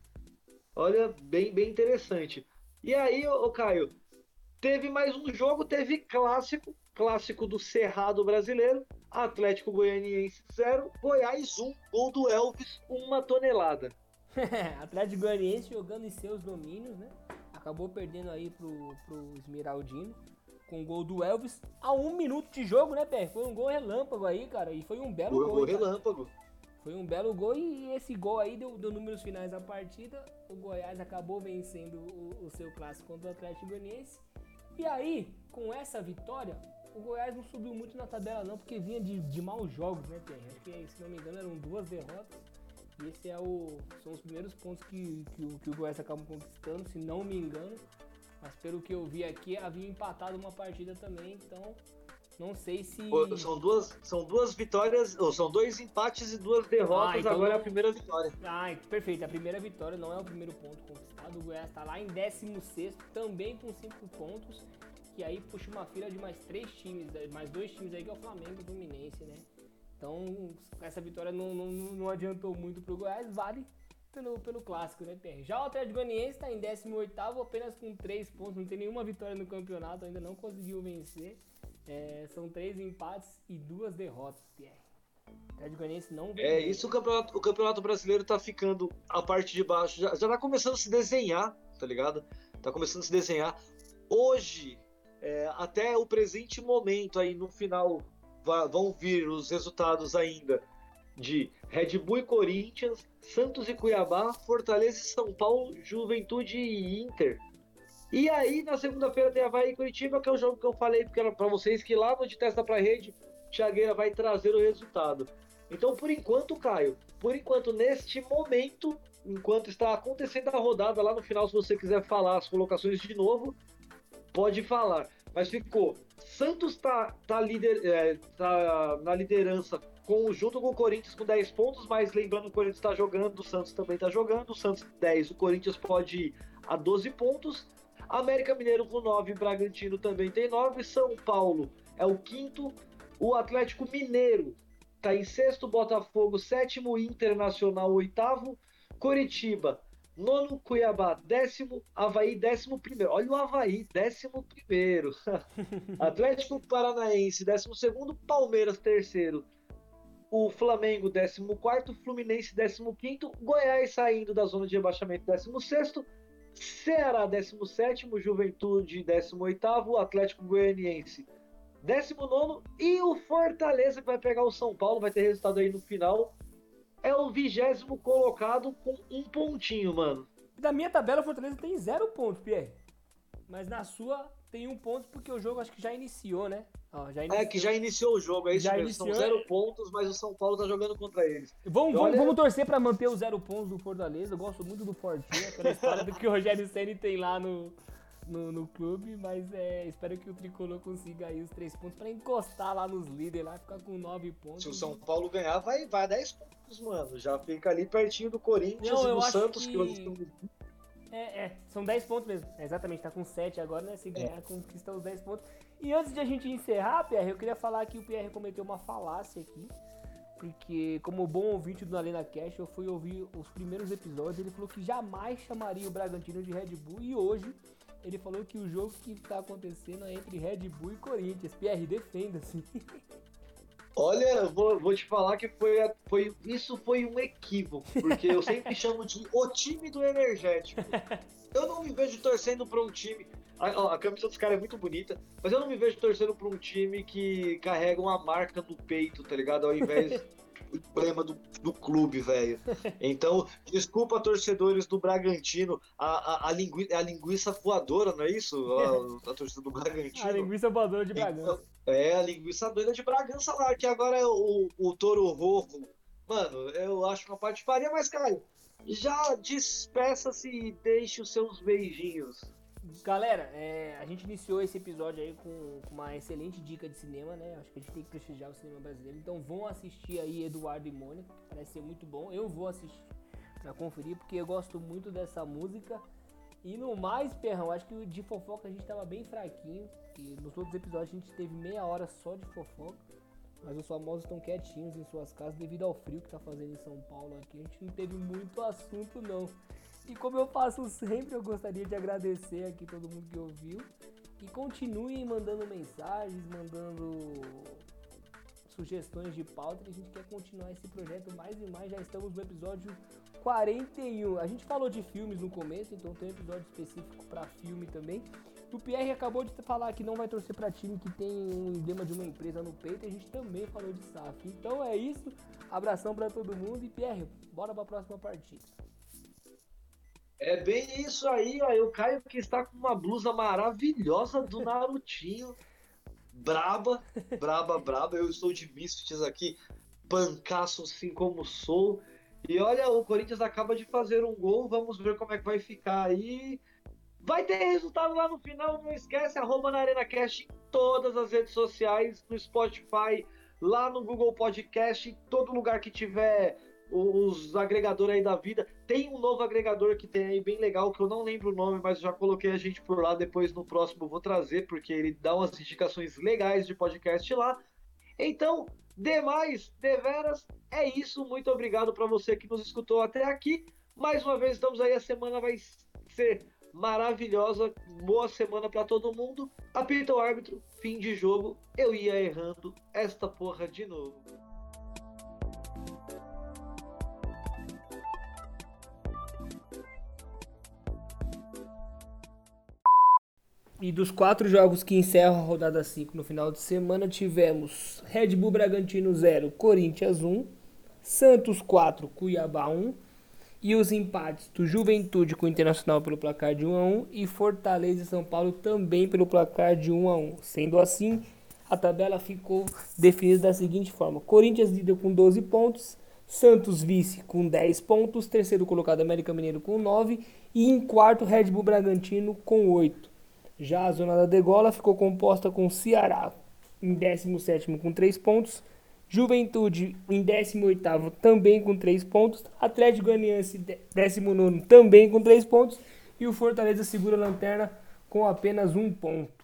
Olha, bem, bem interessante. E aí, ô, ô Caio, teve mais um jogo, teve clássico, clássico do Cerrado brasileiro, Atlético Goianiense 0, Goiás 1, gol do Elvis, uma tonelada. Atlético Goianiense jogando em seus domínios, né? Acabou perdendo aí pro, pro Esmeraldino com o gol do Elvis a um minuto de jogo, né, Pé? Foi um gol relâmpago aí, cara, e foi um belo Gol, gol. gol hein, cara? relâmpago. Foi um belo gol e esse gol aí deu, deu números finais da partida. O Goiás acabou vencendo o, o seu clássico contra o Atlético Goianiense. E aí, com essa vitória, o Goiás não subiu muito na tabela não, porque vinha de, de maus jogos, né, Pierre? Acho que, se não me engano, eram duas derrotas. E esse é o, são os primeiros pontos que, que, o, que o Goiás acabou conquistando, se não me engano. Mas pelo que eu vi aqui, havia empatado uma partida também, então não sei se... São duas, são duas vitórias, ou são dois empates e duas derrotas, Ah, então agora é a não- primeira vitória. Ah, perfeito. A primeira vitória não é o primeiro ponto conquistado. O Goiás está lá em 16, também com 5 pontos. Que aí puxa uma fila de mais três times, mais dois times aí, que é o Flamengo e o Fluminense, né? Então, essa vitória não, não, não adiantou muito pro Goiás, vale pelo, pelo clássico, né, PR? Já o Atlético Goianiense está em 18 apenas com 3 pontos, não tem nenhuma vitória no campeonato, ainda não conseguiu vencer. É, são três empates e duas derrotas, PR. O Atlético Goianiense não É, venceu. isso o campeonato, o campeonato brasileiro tá ficando a parte de baixo, já, já tá começando a se desenhar, tá ligado? Tá começando a se desenhar. Hoje, é, até o presente momento aí, no final, vão vir os resultados ainda de Red Bull e Corinthians, Santos e Cuiabá, Fortaleza e São Paulo, Juventude e Inter. E aí, na segunda-feira tem Havaí e Curitiba, que é o jogo que eu falei pra vocês que lá no de testa pra rede, Thiagueira vai trazer o resultado. Então, por enquanto, Caio, por enquanto, neste momento, enquanto está acontecendo a rodada lá no final, se você quiser falar as colocações de novo, pode falar. Mas ficou. Santos tá, tá, lider, é, tá na liderança com, junto com o Corinthians com 10 pontos, mas lembrando que o Corinthians está jogando, o Santos também está jogando. O Santos 10, o Corinthians pode ir a 12 pontos. América Mineiro com 9, Bragantino também tem 9. São Paulo é o quinto. O Atlético Mineiro está em sexto, Botafogo sétimo, Internacional oitavo, Coritiba nono, Cuiabá décimo, Havaí décimo primeiro. Olha o Havaí, décimo primeiro. Atlético Paranaense décimo segundo, Palmeiras terceiro, o Flamengo décimo quarto, Fluminense décimo quinto, Goiás saindo da zona de rebaixamento décimo sexto, Ceará décimo sétimo, Juventude décimo oitavo, Atlético Goianiense 19 e o Fortaleza que vai pegar o São Paulo, vai ter resultado aí no final. É o vigésimo colocado com um pontinho, mano. Da minha tabela, o Fortaleza tem zero pontos, Pierre. Mas na sua tem um ponto porque o jogo acho que já iniciou, né? Ó, já iniciou. É que já iniciou o jogo, é isso Já mesmo. São iniciou, zero pontos, mas o São Paulo tá jogando contra eles. Vamos, vamos, Olha- vamos torcer pra manter os zero pontos do Fortaleza. Eu gosto muito do Fortinho, aquela história do que o Rogério Ceni tem lá no, no, no clube, mas é, espero que o Tricolor consiga aí os três pontos pra encostar lá nos líderes, lá ficar com nove pontos. Se o São Paulo ganhar, vai, vai 10 pontos, mano. Já fica ali pertinho do Corinthians Não, e do Santos, que, que- É, é, são 10 pontos mesmo. É, exatamente, tá com 7 agora, né? Se ganhar, conquista os 10 pontos. E antes de a gente encerrar, Pierre, eu queria falar que o Pierre cometeu uma falácia aqui. Porque, como bom ouvinte do Alena Cash, eu fui ouvir os primeiros episódios. Ele falou que jamais chamaria o Bragantino de Red Bull. E hoje, ele falou que o jogo que tá acontecendo é entre Red Bull e Corinthians. Pierre, defenda-se. Olha, eu vou, vou te falar que foi, a- foi, isso foi um equívoco, porque eu sempre chamo de o time do energético. Eu não me vejo torcendo pra um time. A, ó, a camisa dos caras é muito bonita, mas eu não me vejo torcendo pra um time que carrega uma marca no peito, tá ligado? Ao invés emblema do, do clube, velho. Então, desculpa, torcedores do Bragantino. A, a, a, lingui, a linguiça voadora, não é isso? A, a torcida do Bragantino. A linguiça voadora de Bragança. Então, é, a linguiça doida de Bragança lá, que agora é o, o touro rojo. Mano, eu acho uma parte de faria, mas, Caio, já despeça-se e deixe os seus beijinhos. Galera, é, a gente iniciou esse episódio aí com, com uma excelente dica de cinema, né? Acho que a gente tem que prestigiar o cinema brasileiro. Então vão assistir aí Eduardo e Mônica, que parece ser muito bom. Eu vou assistir pra conferir, porque eu gosto muito dessa música. E no mais, Perrão, acho que de fofoca a gente tava bem fraquinho. E nos outros episódios a gente teve meia hora só de fofoca. Mas os famosos estão quietinhos em suas casas devido ao frio que tá fazendo em São Paulo aqui. A gente não teve muito assunto não. E como eu faço sempre, eu gostaria de agradecer aqui todo mundo que ouviu. E continuem mandando mensagens, mandando sugestões de pauta que a gente quer continuar esse projeto mais e mais. Já estamos no episódio 41. A gente falou de filmes no começo, então tem um episódio específico para filme também. O Pierre acabou de falar que não vai torcer para time que tem um emblema de uma empresa no peito. E a gente também falou de SAF. Então é isso. Abração para todo mundo e Pierre, bora para a próxima partida. É bem isso aí, ó. O Caio que está com uma blusa maravilhosa do Narutinho. Braba, braba, braba. Eu estou de Misfits aqui, pancaço assim como sou. E olha, o Corinthians acaba de fazer um gol. Vamos ver como é que vai ficar aí. Vai ter resultado lá no final. Não esquece, arroba na ArenaCast em todas as redes sociais, no Spotify, lá no Google Podcast, em todo lugar que tiver os agregadores aí da vida. Tem um novo agregador que tem aí bem legal, que eu não lembro o nome, mas já coloquei a gente por lá. Depois no próximo eu vou trazer, porque ele dá umas indicações legais de podcast lá. Então, demais, deveras, é isso. Muito obrigado para você que nos escutou até aqui. Mais uma vez, estamos aí. A semana vai ser maravilhosa. Boa semana para todo mundo. Apita o árbitro, fim de jogo. Eu ia errando esta porra de novo. E dos quatro jogos que encerram a rodada 5 no final de semana, tivemos Red Bull Bragantino 0, Corinthians 1, Santos 4, Cuiabá 1, e os empates do Juventude com o Internacional pelo placar de 1 a 1 e Fortaleza e São Paulo também pelo placar de 1 a 1. Sendo assim, a tabela ficou definida da seguinte forma: Corinthians líder com 12 pontos, Santos vice com 10 pontos, terceiro colocado América Mineiro com 9 e em quarto Red Bull Bragantino com 8. Já a zona da degola ficou composta com Ceará em 17 com 3 pontos, Juventude em 18 também com 3 pontos, Atlético Goianiense 19 também com 3 pontos e o Fortaleza segura a lanterna com apenas um ponto.